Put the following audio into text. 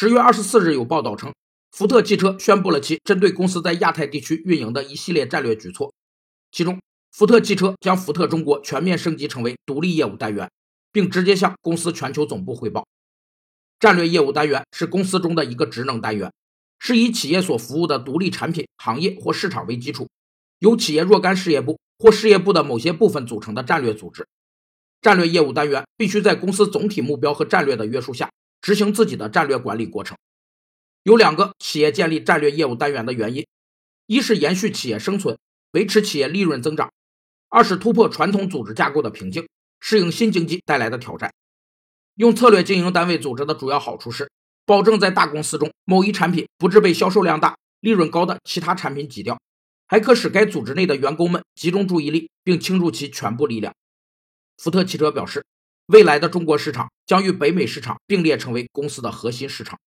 十月二十四日有报道称，福特汽车宣布了其针对公司在亚太地区运营的一系列战略举措，其中，福特汽车将福特中国全面升级成为独立业务单元，并直接向公司全球总部汇报。战略业务单元是公司中的一个职能单元，是以企业所服务的独立产品、行业或市场为基础，由企业若干事业部或事业部的某些部分组成的战略组织。战略业务单元必须在公司总体目标和战略的约束下执行自己的战略管理过程。有两个企业建立战略业务单元的原因：一是延续企业生存，维持企业利润增长；二是突破传统组织架构的瓶颈，适应新经济带来的挑战。用策略经营单位组织的主要好处是，保证在大公司中某一产品不致被销售量大、利润高的其他产品挤掉，还可使该组织内的员工们集中注意力并倾注其全部力量。福特汽车表示，未来的中国市场将与北美市场并列成为公司的核心市场。